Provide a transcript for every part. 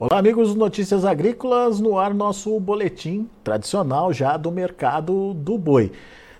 Olá, amigos Notícias Agrícolas, no ar nosso boletim tradicional já do mercado do boi.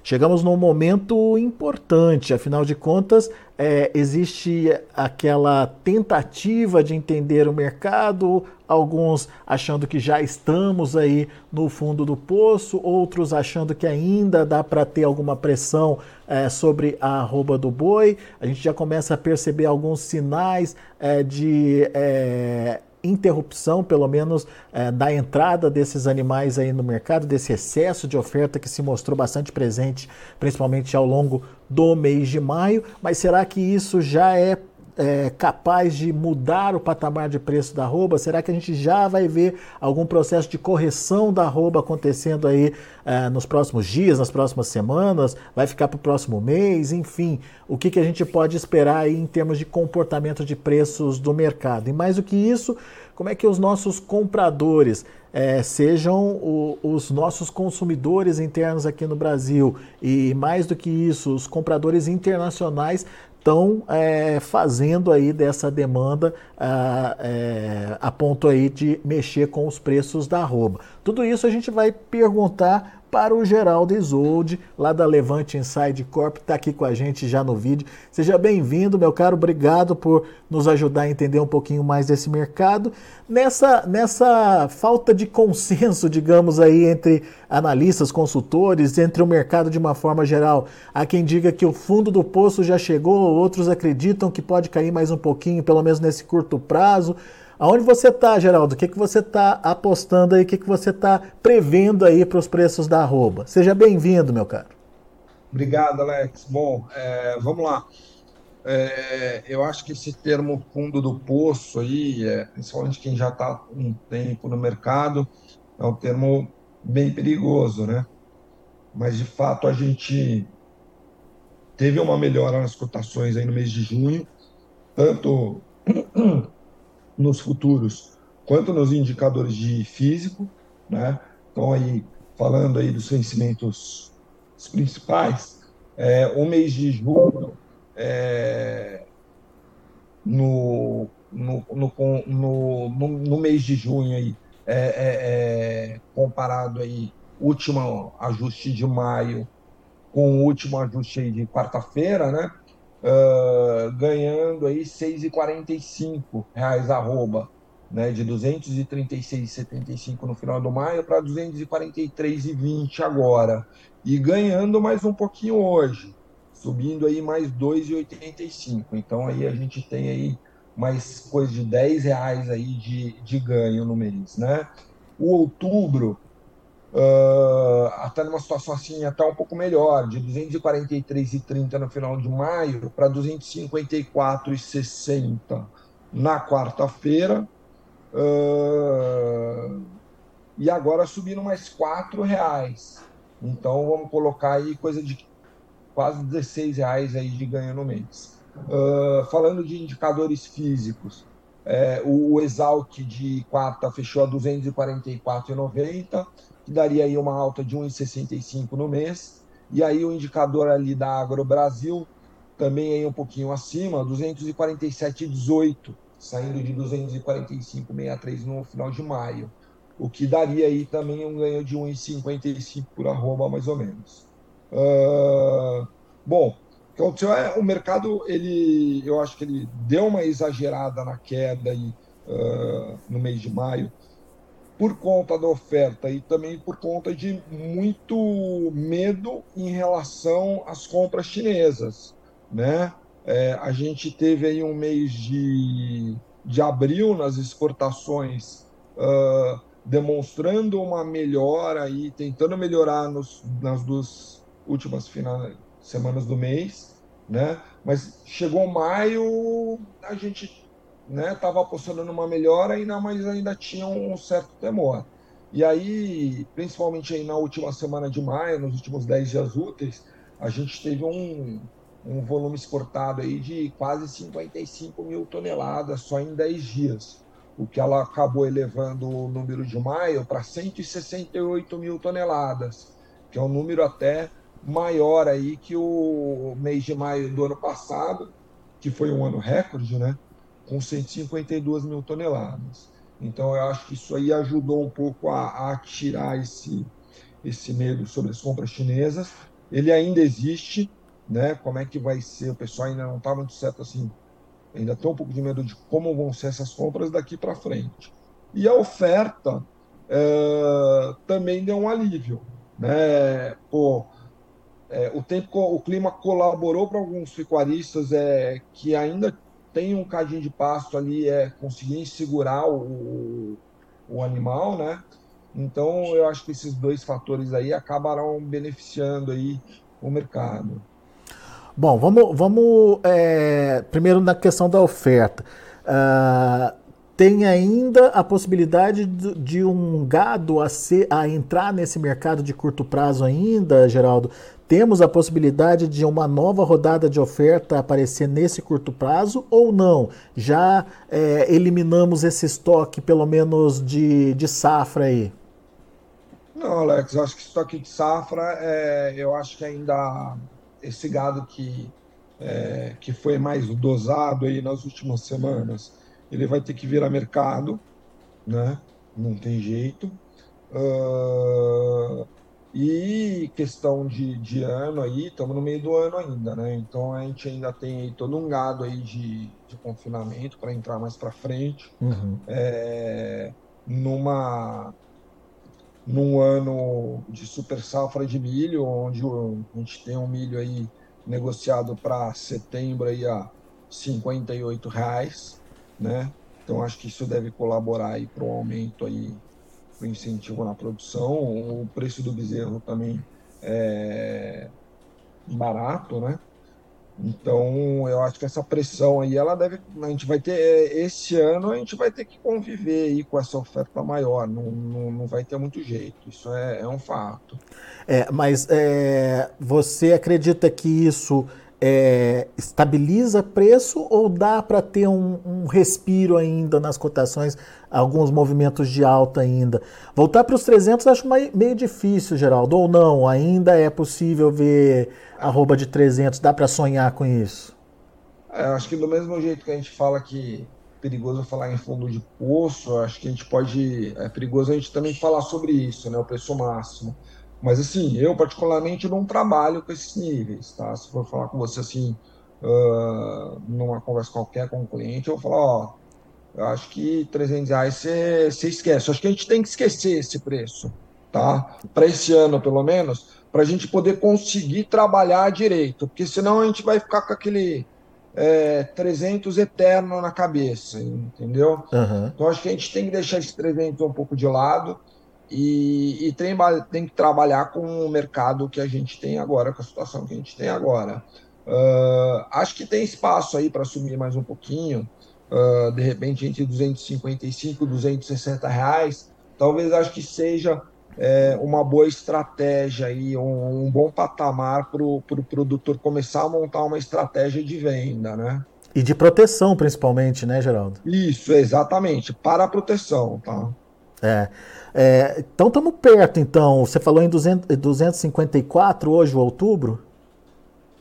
Chegamos num momento importante, afinal de contas, é, existe aquela tentativa de entender o mercado, alguns achando que já estamos aí no fundo do poço, outros achando que ainda dá para ter alguma pressão é, sobre a arroba do boi. A gente já começa a perceber alguns sinais é, de é, interrupção, pelo menos, é, da entrada desses animais aí no mercado, desse excesso de oferta que se mostrou bastante presente, principalmente ao longo do mês de maio. Mas será que isso já é é, capaz de mudar o patamar de preço da arroba? Será que a gente já vai ver algum processo de correção da arroba acontecendo aí é, nos próximos dias, nas próximas semanas? Vai ficar para o próximo mês? Enfim, o que, que a gente pode esperar aí em termos de comportamento de preços do mercado? E mais do que isso, como é que os nossos compradores, é, sejam o, os nossos consumidores internos aqui no Brasil e mais do que isso, os compradores internacionais estão é, fazendo aí dessa demanda a, é, a ponto aí de mexer com os preços da arroba. Tudo isso a gente vai perguntar para o Geraldo Isolde, lá da Levante Inside Corp, está aqui com a gente já no vídeo. Seja bem-vindo, meu caro, obrigado por nos ajudar a entender um pouquinho mais desse mercado. Nessa, nessa falta de consenso, digamos aí, entre analistas, consultores, entre o mercado de uma forma geral, há quem diga que o fundo do poço já chegou, outros acreditam que pode cair mais um pouquinho, pelo menos nesse curto prazo. Aonde você está, Geraldo? O que, que você está apostando aí? O que, que você está prevendo aí para os preços da arroba? Seja bem-vindo, meu caro. Obrigado, Alex. Bom, é, vamos lá. É, eu acho que esse termo fundo do poço aí, é, principalmente quem já está um tempo no mercado, é um termo bem perigoso, né? Mas de fato a gente teve uma melhora nas cotações aí no mês de junho, tanto nos futuros quanto nos indicadores de físico, né? Então aí falando aí dos vencimentos principais, é, o mês de julho é, no, no, no, no, mês de junho aí é, é, é comparado aí último ajuste de maio com o último ajuste de quarta-feira, né? Uh, ganhando aí 6,45 reais arroba, né, de 236,75 no final do maio para 243,20 agora, e ganhando mais um pouquinho hoje, subindo aí mais 2,85. Então aí a gente tem aí mais coisa de 10 reais aí de, de ganho no mês, né? O outubro uh, até numa situação assim até um pouco melhor, de 243,30 no final de maio para 254,60 na quarta-feira. Uh, e agora subindo mais quatro reais. Então vamos colocar aí coisa de quase 16 reais aí de ganho no mês. Uh, falando de indicadores físicos, é, o, o Exalc de quarta fechou a 244,90 que daria aí uma alta de 1,65 no mês. E aí o indicador ali da Agro Brasil também aí um pouquinho acima, 247,18, saindo de 245,63 no final de maio, o que daria aí também um ganho de 1,55 por arroba, mais ou menos. Uh, bom, o que é o mercado, ele, eu acho que ele deu uma exagerada na queda aí, uh, no mês de maio, por conta da oferta e também por conta de muito medo em relação às compras chinesas, né? É, a gente teve aí um mês de, de abril nas exportações uh, demonstrando uma melhora aí, tentando melhorar nos, nas duas últimas final, semanas do mês, né? Mas chegou maio, a gente estava né, apostando numa melhora, ainda, mas ainda tinha um certo temor. E aí, principalmente aí na última semana de maio, nos últimos 10 dias úteis, a gente teve um, um volume exportado aí de quase 55 mil toneladas só em 10 dias, o que ela acabou elevando o número de maio para 168 mil toneladas, que é um número até maior aí que o mês de maio do ano passado, que foi um ano recorde, né? Com 152 mil toneladas. Então, eu acho que isso aí ajudou um pouco a, a tirar esse, esse medo sobre as compras chinesas. Ele ainda existe, né? Como é que vai ser? O pessoal ainda não está muito certo assim. Ainda tem um pouco de medo de como vão ser essas compras daqui para frente. E a oferta é, também deu um alívio, né? Pô, é, o tempo, o clima colaborou para alguns pecuaristas é, que ainda tem um cadinho de pasto ali, é conseguir segurar o, o animal, né? Então eu acho que esses dois fatores aí acabarão beneficiando aí o mercado. Bom, vamos, vamos é, primeiro na questão da oferta. Uh, tem ainda a possibilidade de, um gado a, ser, a entrar nesse mercado de curto prazo ainda, Geraldo? Temos a possibilidade de uma nova rodada de oferta aparecer nesse curto prazo ou não? Já é, eliminamos esse estoque, pelo menos de, de safra aí? Não, Alex, eu acho que estoque de safra, é, eu acho que ainda esse gado que, é, que foi mais dosado aí nas últimas semanas, ele vai ter que virar mercado, né? Não tem jeito. Uh, e questão de, de ano aí, estamos no meio do ano ainda, né? Então a gente ainda tem aí todo um gado aí de, de confinamento para entrar mais para frente. Uhum. É, numa num ano de super safra de milho, onde a gente tem um milho aí negociado para setembro aí a 58 reais, né? Então acho que isso deve colaborar aí para o aumento aí do incentivo na produção. O preço do bezerro também é barato, né? Então eu acho que essa pressão aí ela deve a gente vai ter é, esse ano a gente vai ter que conviver aí com essa oferta maior não, não, não vai ter muito jeito isso é, é um fato é, mas é, você acredita que isso é, estabiliza preço ou dá para ter um, um, respiro ainda nas cotações, alguns movimentos de alta ainda? Voltar para os 300 acho meio difícil, Geraldo, ou não? Ainda é possível ver arroba de 300, dá para sonhar com isso? É, acho que do mesmo jeito que a gente fala que é perigoso falar em fundo de poço, acho que a gente pode, é perigoso a gente também falar sobre isso, né, o preço máximo. Mas assim, eu particularmente não trabalho com esses níveis, tá? Se for falar com você assim, uh, numa conversa qualquer com um cliente, eu vou falar, ó, eu acho que 300 reais você, esquece. Eu acho que a gente tem que esquecer esse preço, tá? Para esse ano, pelo menos, para a gente poder conseguir trabalhar direito, porque senão a gente vai ficar com aquele é, 300 eterno na cabeça, entendeu? Uhum. Então acho que a gente tem que deixar esse 300 um pouco de lado e, e tem, tem, que trabalhar com o mercado que a gente tem agora, com a situação que a gente tem agora. Uh, acho que tem espaço aí para subir mais um pouquinho, uh, de repente entre 255 e 260 reais. Talvez acho que seja é, uma boa estratégia aí, um, um bom patamar para o pro produtor começar a montar uma estratégia de venda, né? E de proteção, principalmente, né, Geraldo? Isso, exatamente, para a proteção, tá? É. é então estamos perto, então. Você falou em 200, 254 hoje, o outubro?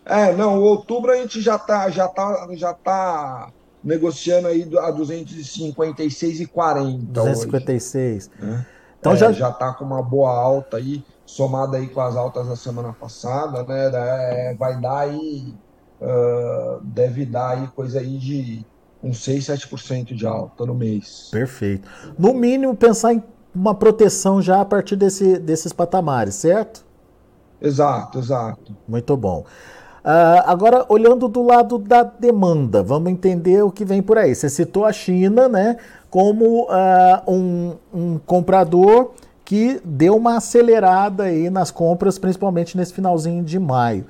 É, não, o outubro a gente já está já tá, já tá negociando aí a 256,40. 256. Hoje, né? Então é, já já está com uma boa alta aí, somada aí com as altas da semana passada, né? É, vai dar aí, uh, deve dar aí coisa aí de uns 6, 7% de alta no mês. Perfeito. No mínimo, pensar em uma proteção já a partir desse, desses patamares, certo? Exato, exato. Muito bom. Uh, agora, olhando do lado da demanda, vamos entender o que vem por aí. Você citou a China né, como uh, um, um comprador que deu uma acelerada aí nas compras, principalmente nesse finalzinho de maio.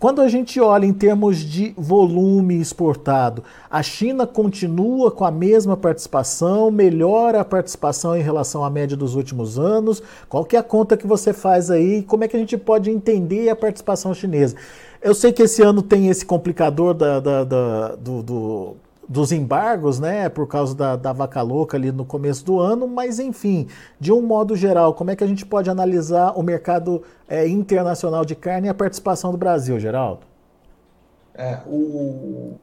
Quando a gente olha em termos de volume exportado, a China continua com a mesma participação, melhora a participação em relação à média dos últimos anos. Qual que é a conta que você faz aí? Como é que a gente pode entender a participação chinesa? Eu sei que esse ano tem esse complicador da, da, da do, do dos embargos, né, por causa da, da vaca louca ali no começo do ano, mas enfim, de um modo geral, como é que a gente pode analisar o mercado é, internacional de carne e a participação do Brasil, Geraldo? É, o,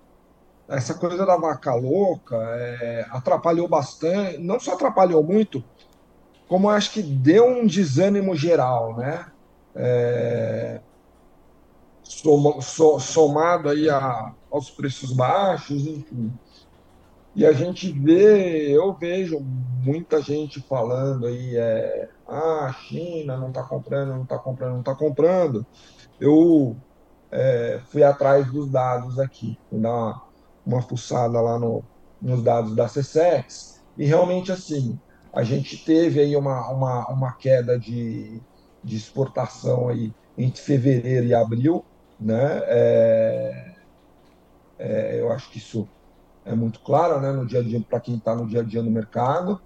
essa coisa da vaca louca é, atrapalhou bastante, não só atrapalhou muito, como acho que deu um desânimo geral, né? É, somado aí a, aos preços baixos, enfim. E a gente vê, eu vejo muita gente falando aí, é, ah, a China não está comprando, não está comprando, não está comprando. Eu é, fui atrás dos dados aqui, fui dar uma, uma fuçada lá no, nos dados da CSEX, e realmente assim, a gente teve aí uma, uma, uma queda de, de exportação aí entre fevereiro e abril, né? É, é, eu acho que isso é muito claro, né? No dia a dia para quem está no dia a dia no mercado.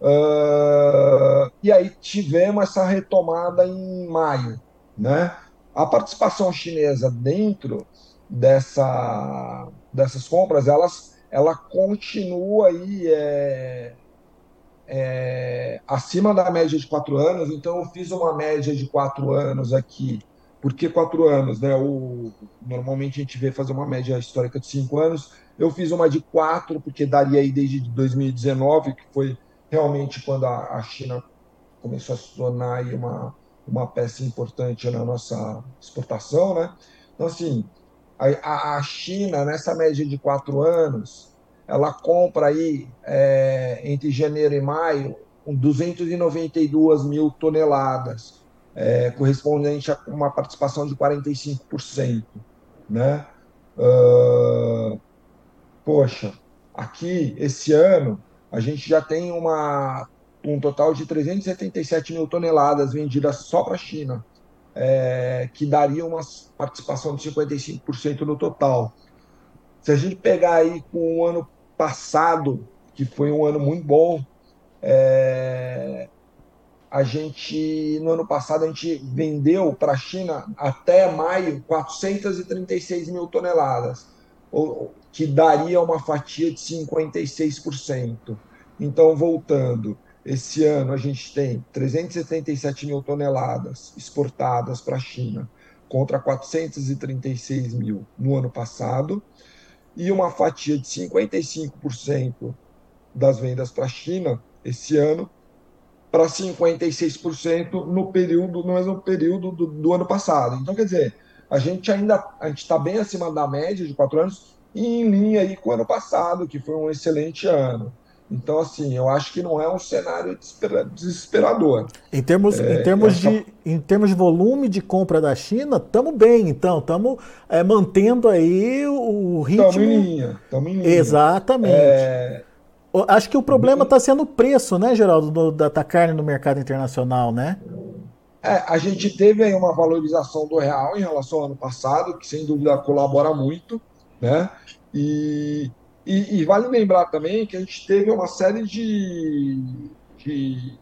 Uh, e aí tivemos essa retomada em maio, né? A participação chinesa dentro dessa, dessas compras, elas, ela continua aí é, é, acima da média de quatro anos. Então, eu fiz uma média de quatro anos aqui. Por que quatro anos? Né? O, normalmente a gente vê fazer uma média histórica de cinco anos. Eu fiz uma de quatro, porque daria aí desde 2019, que foi realmente quando a, a China começou a se tornar uma, uma peça importante na nossa exportação, né? Então, assim, a, a China, nessa média de quatro anos, ela compra aí, é, entre janeiro e maio, 292 mil toneladas, é, correspondente a uma participação de 45%, né? Uh, poxa, aqui, esse ano, a gente já tem uma, um total de 377 mil toneladas vendidas só para a China, é, que daria uma participação de 55% no total. Se a gente pegar aí com o ano passado, que foi um ano muito bom, é, a gente no ano passado a gente vendeu para a China até maio 436 mil toneladas que daria uma fatia de 56%. Então, voltando, esse ano a gente tem 377 mil toneladas exportadas para a China, contra 436 mil no ano passado, e uma fatia de 55% das vendas para a China esse ano, para 56% no período, no mesmo período do, do ano passado. Então, quer dizer, a gente ainda a gente está bem acima da média de quatro anos e em linha aí com o ano passado, que foi um excelente ano. Então, assim, eu acho que não é um cenário desesperador. Em termos, é, em termos, essa... de, em termos de volume de compra da China, estamos bem, então. Estamos é, mantendo aí o ritmo. Estamos em linha. Estamos em linha. Exatamente. É... Acho que o problema está sendo o preço, né, Geraldo, do, da, da carne no mercado internacional, né? É, a gente teve aí uma valorização do real em relação ao ano passado, que sem dúvida colabora muito, né? E, e, e vale lembrar também que a gente teve uma série de, de,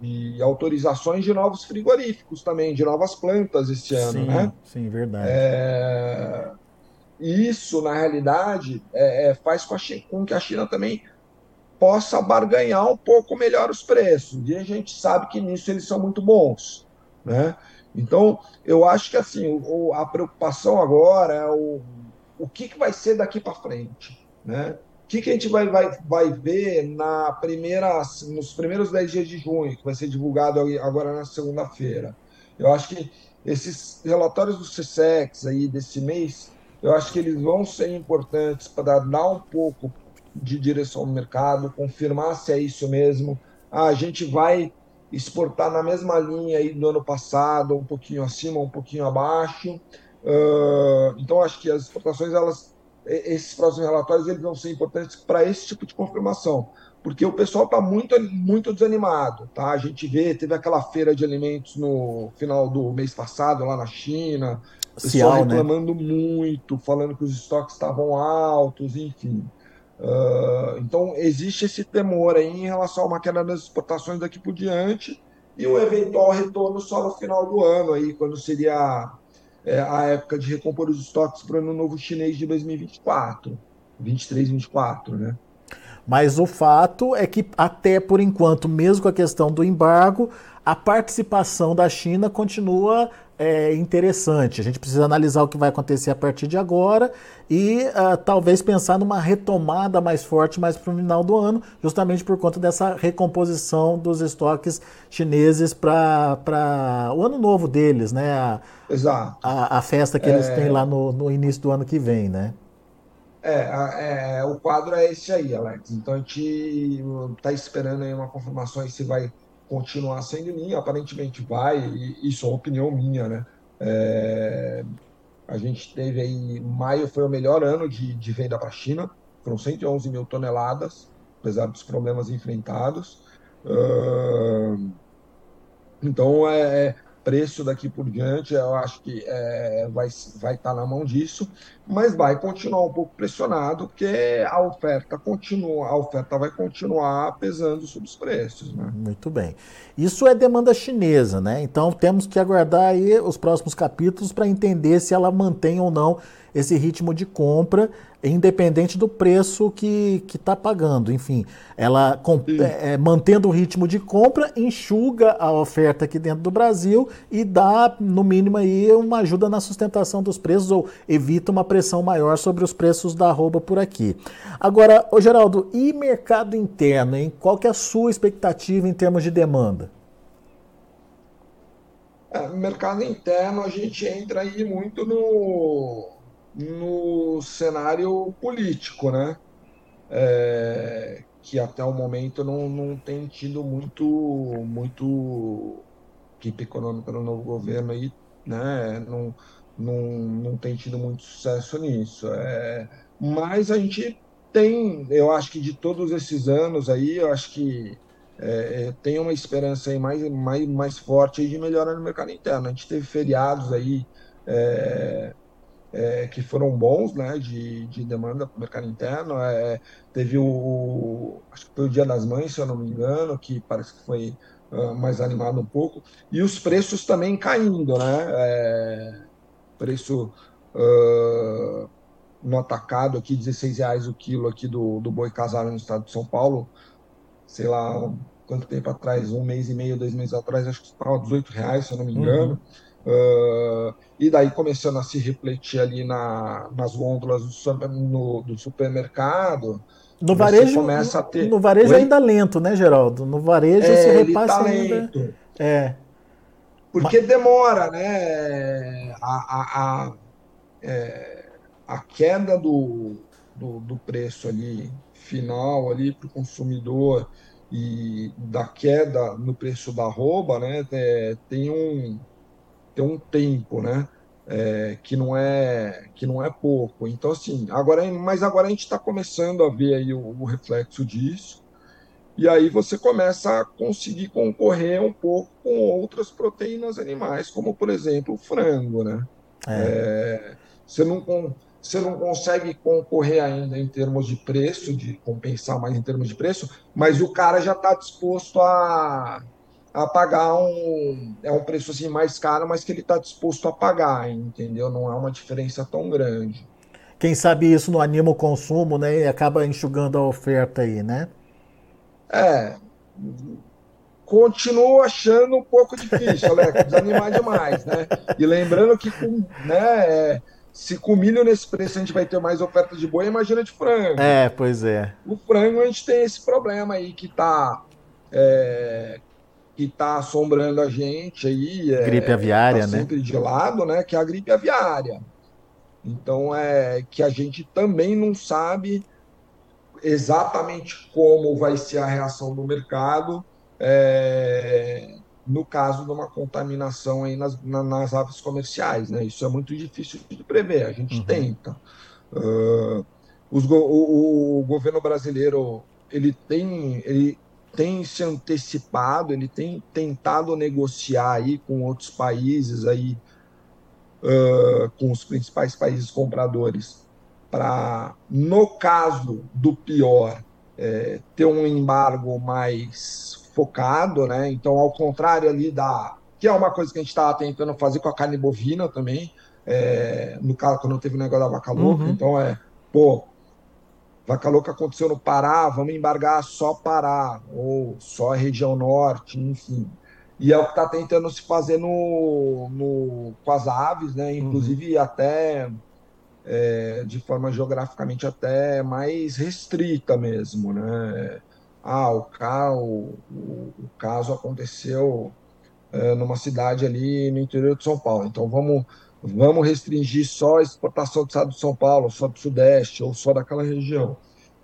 de, autorizações de novos frigoríficos também, de novas plantas esse ano, sim, né? Sim, verdade. É, isso, na realidade, é, é, faz com, China, com que a China também possa barganhar um pouco melhor os preços. E a gente sabe que nisso eles são muito bons, né? Então, eu acho que assim, o, a preocupação agora é o, o que, que vai ser daqui para frente, né? O que, que a gente vai, vai, vai ver na primeira, nos primeiros 10 dias de junho, que vai ser divulgado agora na segunda-feira? Eu acho que esses relatórios do CSEX aí desse mês, eu acho que eles vão ser importantes para dar um pouco de direção no mercado, confirmar se é isso mesmo. Ah, a gente vai exportar na mesma linha aí do ano passado, um pouquinho acima, um pouquinho abaixo. Uh, então, acho que as exportações, elas, esses próximos relatórios, eles vão ser importantes para esse tipo de confirmação, porque o pessoal está muito, muito desanimado, tá? A gente vê, teve aquela feira de alimentos no final do mês passado lá na China, o pessoal Cial, né? reclamando né? muito, falando que os estoques estavam altos, enfim. Uh, então, existe esse temor aí em relação a uma queda das exportações daqui por diante e um eventual retorno só no final do ano, aí, quando seria é, a época de recompor os estoques para o ano novo chinês de 2024, 23, 24, né? Mas o fato é que, até por enquanto, mesmo com a questão do embargo, a participação da China continua é, interessante. A gente precisa analisar o que vai acontecer a partir de agora e uh, talvez pensar numa retomada mais forte mais para o final do ano, justamente por conta dessa recomposição dos estoques chineses para o ano novo deles, né? A, Exato. A, a festa que eles é... têm lá no, no início do ano que vem, né? É, é, o quadro é esse aí, Alex. Então a gente está esperando aí uma confirmação se vai continuar sendo linha. Aparentemente vai, e isso é uma opinião minha, né? É, a gente teve aí, maio foi o melhor ano de, de venda para a China, foram 111 mil toneladas, apesar dos problemas enfrentados. Uh, então, é, é preço daqui por diante, eu acho que é, vai estar vai tá na mão disso, mas vai continuar um pouco pressionado, porque a oferta continua, a oferta vai continuar pesando sobre os preços. Né? Muito bem. Isso é demanda chinesa, né? Então temos que aguardar aí os próximos capítulos para entender se ela mantém ou não esse ritmo de compra, independente do preço que está pagando. Enfim, ela é, é, mantendo o ritmo de compra, enxuga a oferta aqui dentro do Brasil e dá, no mínimo, aí, uma ajuda na sustentação dos preços ou evita uma pressão maior sobre os preços da arroba por aqui. Agora, ô Geraldo, e mercado interno, hein? Qual que é a sua expectativa em termos de demanda? É, mercado interno, a gente entra aí muito no no cenário político, né? É, que até o momento não, não tem tido muito, muito equipe econômica no novo governo aí, né? Não, não, não tem tido muito sucesso nisso. É, mas a gente tem, eu acho que de todos esses anos aí, eu acho que é, tem uma esperança aí mais, mais, mais forte de melhora no mercado interno. A gente teve feriados aí. É, é, que foram bons né, de, de demanda para o mercado interno. É, teve o, acho que foi o Dia das Mães, se eu não me engano, que parece que foi uh, mais animado um pouco. E os preços também caindo, né? É, preço uh, no atacado aqui, 16 reais o quilo aqui do, do boi casado no estado de São Paulo. Sei lá, quanto tempo atrás, um mês e meio, dois meses atrás, acho que estava 18 reais, se eu não me engano. Uhum. Uh, e daí começando a se refletir ali na, nas gôndolas do, no, do supermercado. No varejo, começa a ter... no varejo Oi? ainda lento, né, Geraldo? No varejo é, se repassa tá ainda. É. Porque Mas... demora, né? A, a, a, é, a queda do, do, do, preço ali final ali para o consumidor e da queda no preço da roupa, né? É, tem um tem um tempo, né? É, que não é que não é pouco. Então assim, agora mas agora a gente está começando a ver aí o, o, reflexo disso e aí você começa a conseguir concorrer um pouco com outras proteínas animais, como por exemplo o frango, né? É. É, você não você não consegue concorrer ainda em termos de preço, de compensar mais em termos de preço, mas o cara já está disposto a a pagar um é um preço assim mais caro, mas que ele está disposto a pagar, entendeu? Não é uma diferença tão grande. Quem sabe isso não anima o consumo, né? E acaba enxugando a oferta aí, né? É. Continuo achando um pouco difícil, Alex, desanimar demais, né? E lembrando que com, né, é, se com milho nesse preço a gente vai ter mais oferta de boi, imagina de frango. É, pois é. O frango a gente tem esse problema aí que tá é, que está assombrando a gente aí. É, gripe aviária, tá né? Sempre de lado, né? Que é a gripe aviária. Então é que a gente também não sabe exatamente como vai ser a reação do mercado é, no caso de uma contaminação aí nas, na, nas aves comerciais, né? Isso é muito difícil de prever. A gente uhum. tenta. Uh, os, o, o, governo brasileiro ele tem ele tem se antecipado, ele tem tentado negociar aí com outros países aí, uh, com os principais países compradores, para, no caso do pior, é, ter um embargo mais focado, né? Então, ao contrário ali da. que é uma coisa que a gente estava tentando fazer com a carne bovina também, é, no caso, quando teve o negócio da vaca louca. Uhum. Então, é, pô, Vaca Louca aconteceu no Pará, vamos embargar só Pará, ou só a região norte, enfim. E é o que está tentando se fazer no, no, com as aves, né? Inclusive uhum. até é, de forma geograficamente até mais restrita mesmo, né? Ah, o, o, o caso aconteceu é, numa cidade ali no interior de São Paulo. Então vamos vamos restringir só a exportação do estado de São Paulo, só do Sudeste ou só daquela região.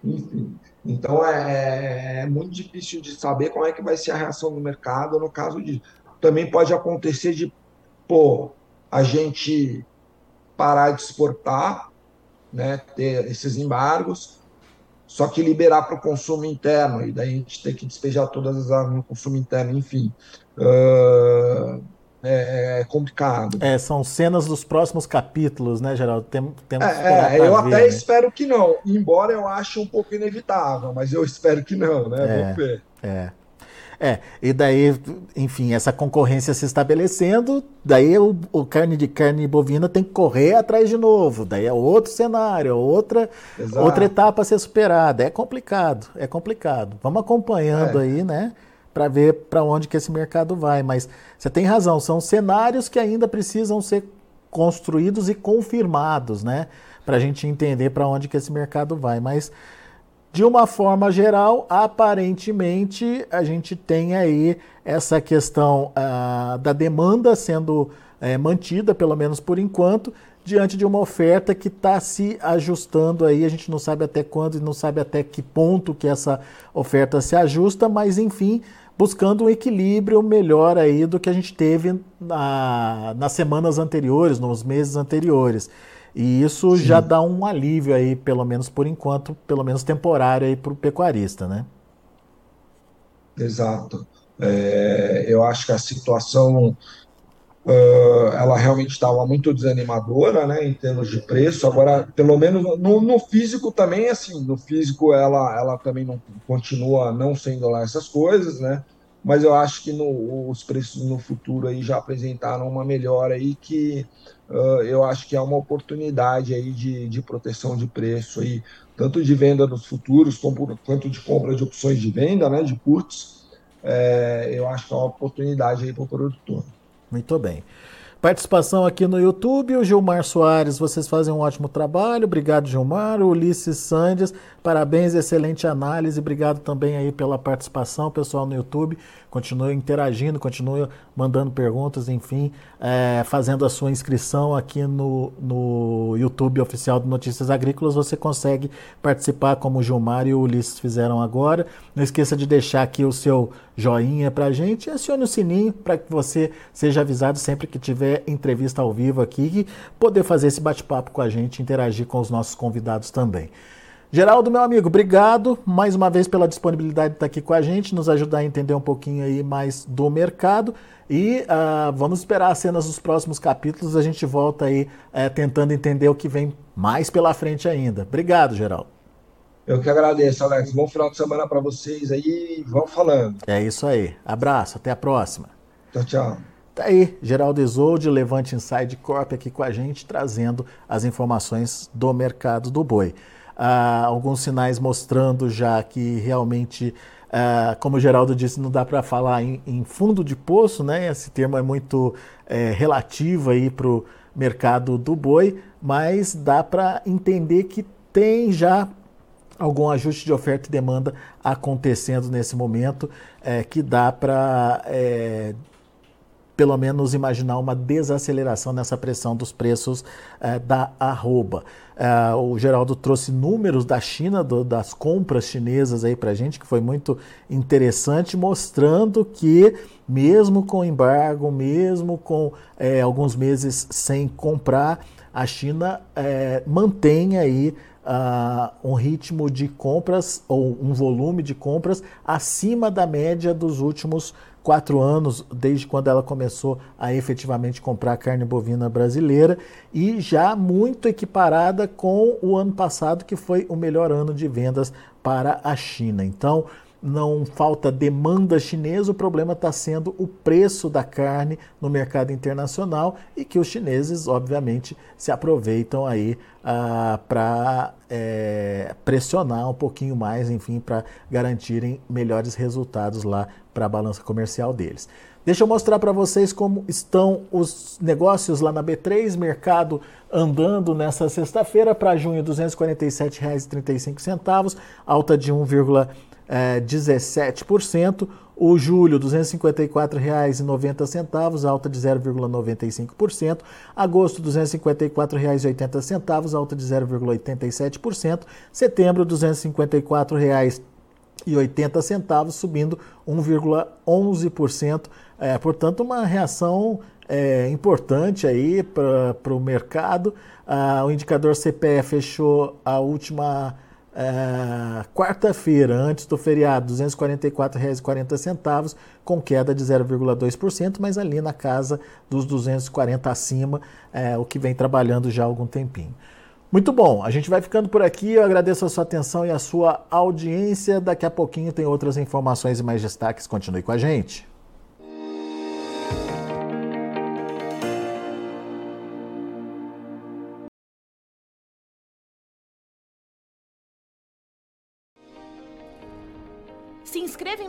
Enfim, então é, é, muito difícil de saber como é que vai ser a reação do mercado no caso de também pode acontecer de pô, a gente parar de exportar, né, ter esses embargos, só que liberar para o consumo interno, e daí a gente tem que despejar todas as armas no consumo interno, enfim. Uh, é, é, complicado. É, são cenas dos próximos capítulos, né, Geraldo? Tem, temos é, é eu ver, até né? espero que não, embora eu ache um pouco inevitável, mas eu espero que não, né? É, Vamos ver. É. É, e daí, enfim, essa concorrência se estabelecendo, daí o, o, carne de carne bovina tem que correr atrás de novo, daí é outro cenário, outra, outra etapa a ser superada. É complicado, é complicado. Vamos acompanhando é. aí, né? Para ver para onde que esse mercado vai. Mas você tem razão, são cenários que ainda precisam ser construídos e confirmados, né? Para a gente entender para onde que esse mercado vai. Mas de uma forma geral, aparentemente a gente tem aí essa questão uh, da demanda sendo uh, mantida, pelo menos por enquanto, diante de uma oferta que está se ajustando aí. A gente não sabe até quando e não sabe até que ponto que essa oferta se ajusta, mas enfim, buscando um equilíbrio melhor aí do que a gente teve na, nas semanas anteriores, nos meses anteriores. E isso Sim. já dá um alívio aí, pelo menos por enquanto, pelo menos temporário aí para o pecuarista, né? Exato. É, eu acho que a situação uh, ela realmente estava muito desanimadora, né, em termos de preço. Agora, pelo menos no, no, físico também, assim, no físico ela, ela também não continua não sendo lá essas coisas, né? Mas eu acho que no, os preços no futuro aí já apresentaram uma melhora aí que uh, eu acho que é uma oportunidade aí de, de proteção de preço aí, tanto de venda nos futuros quanto de compra de opções de venda, né, de puts. É, eu acho que é uma oportunidade aí para o produtor. Muito bem. Participação aqui no YouTube, o Gilmar Soares, vocês fazem um ótimo trabalho, obrigado Gilmar, o Ulisses Sandes, parabéns, excelente análise, obrigado também aí pela participação, pessoal no YouTube, continue interagindo, continue mandando perguntas, enfim, é, fazendo a sua inscrição aqui no, no YouTube oficial do Notícias Agrícolas, você consegue participar como o Gilmar e o Ulisses fizeram agora. Não esqueça de deixar aqui o seu joinha pra gente e acione o sininho para que você seja avisado sempre que tiver entrevista ao vivo aqui e poder fazer esse bate-papo com a gente, interagir com os nossos convidados também. Geraldo, meu amigo, obrigado mais uma vez pela disponibilidade de estar aqui com a gente, nos ajudar a entender um pouquinho aí mais do mercado. E uh, vamos esperar as cenas dos próximos capítulos. A gente volta aí uh, tentando entender o que vem mais pela frente ainda. Obrigado, Geraldo. Eu que agradeço, Alex. Bom final de semana para vocês aí. Vamos falando. É isso aí. Abraço, até a próxima. Tchau, tchau. Tá aí, Geraldo Isolde, Levante Inside Corp aqui com a gente, trazendo as informações do mercado do boi ah, alguns sinais mostrando já que realmente, ah, como o Geraldo disse, não dá para falar em, em, fundo de poço, né? Esse termo é muito é, relativo aí para o mercado do boi, mas dá para entender que tem já algum ajuste de oferta e demanda acontecendo nesse momento, é, que dá para é, pelo menos imaginar uma desaceleração nessa pressão dos preços é, da arroba. É, o Geraldo trouxe números da China, do, das compras chinesas aí para gente, que foi muito interessante, mostrando que mesmo com embargo, mesmo com é, alguns meses sem comprar, a China mantém aí uh, um ritmo de compras ou um volume de compras acima da média dos últimos quatro anos, desde quando ela começou a efetivamente comprar carne bovina brasileira, e já muito equiparada com o ano passado, que foi o melhor ano de vendas para a China. Então, não falta demanda chinesa, o problema está sendo o preço da carne no mercado internacional e que os chineses, obviamente, se aproveitam aí ah, para é, pressionar um pouquinho mais, enfim, para garantirem melhores resultados lá para a balança comercial deles. Deixa eu mostrar para vocês como estão os negócios lá na B3, mercado andando nessa sexta-feira para junho, R$ 247,35, alta de 1,17%. O julho, R$ 254,90, alta de 0,95%. Agosto, R$ 254,80, alta de 0,87%. Setembro, R$ 254,80 e 80 centavos, subindo 1,11%. É, portanto, uma reação é, importante aí para o mercado. Ah, o indicador CPE fechou a última é, quarta-feira, antes do feriado, R$ 244,40, com queda de 0,2%, mas ali na casa dos 240 acima, é, o que vem trabalhando já há algum tempinho. Muito bom, a gente vai ficando por aqui. Eu agradeço a sua atenção e a sua audiência. Daqui a pouquinho tem outras informações e mais destaques. Continue com a gente.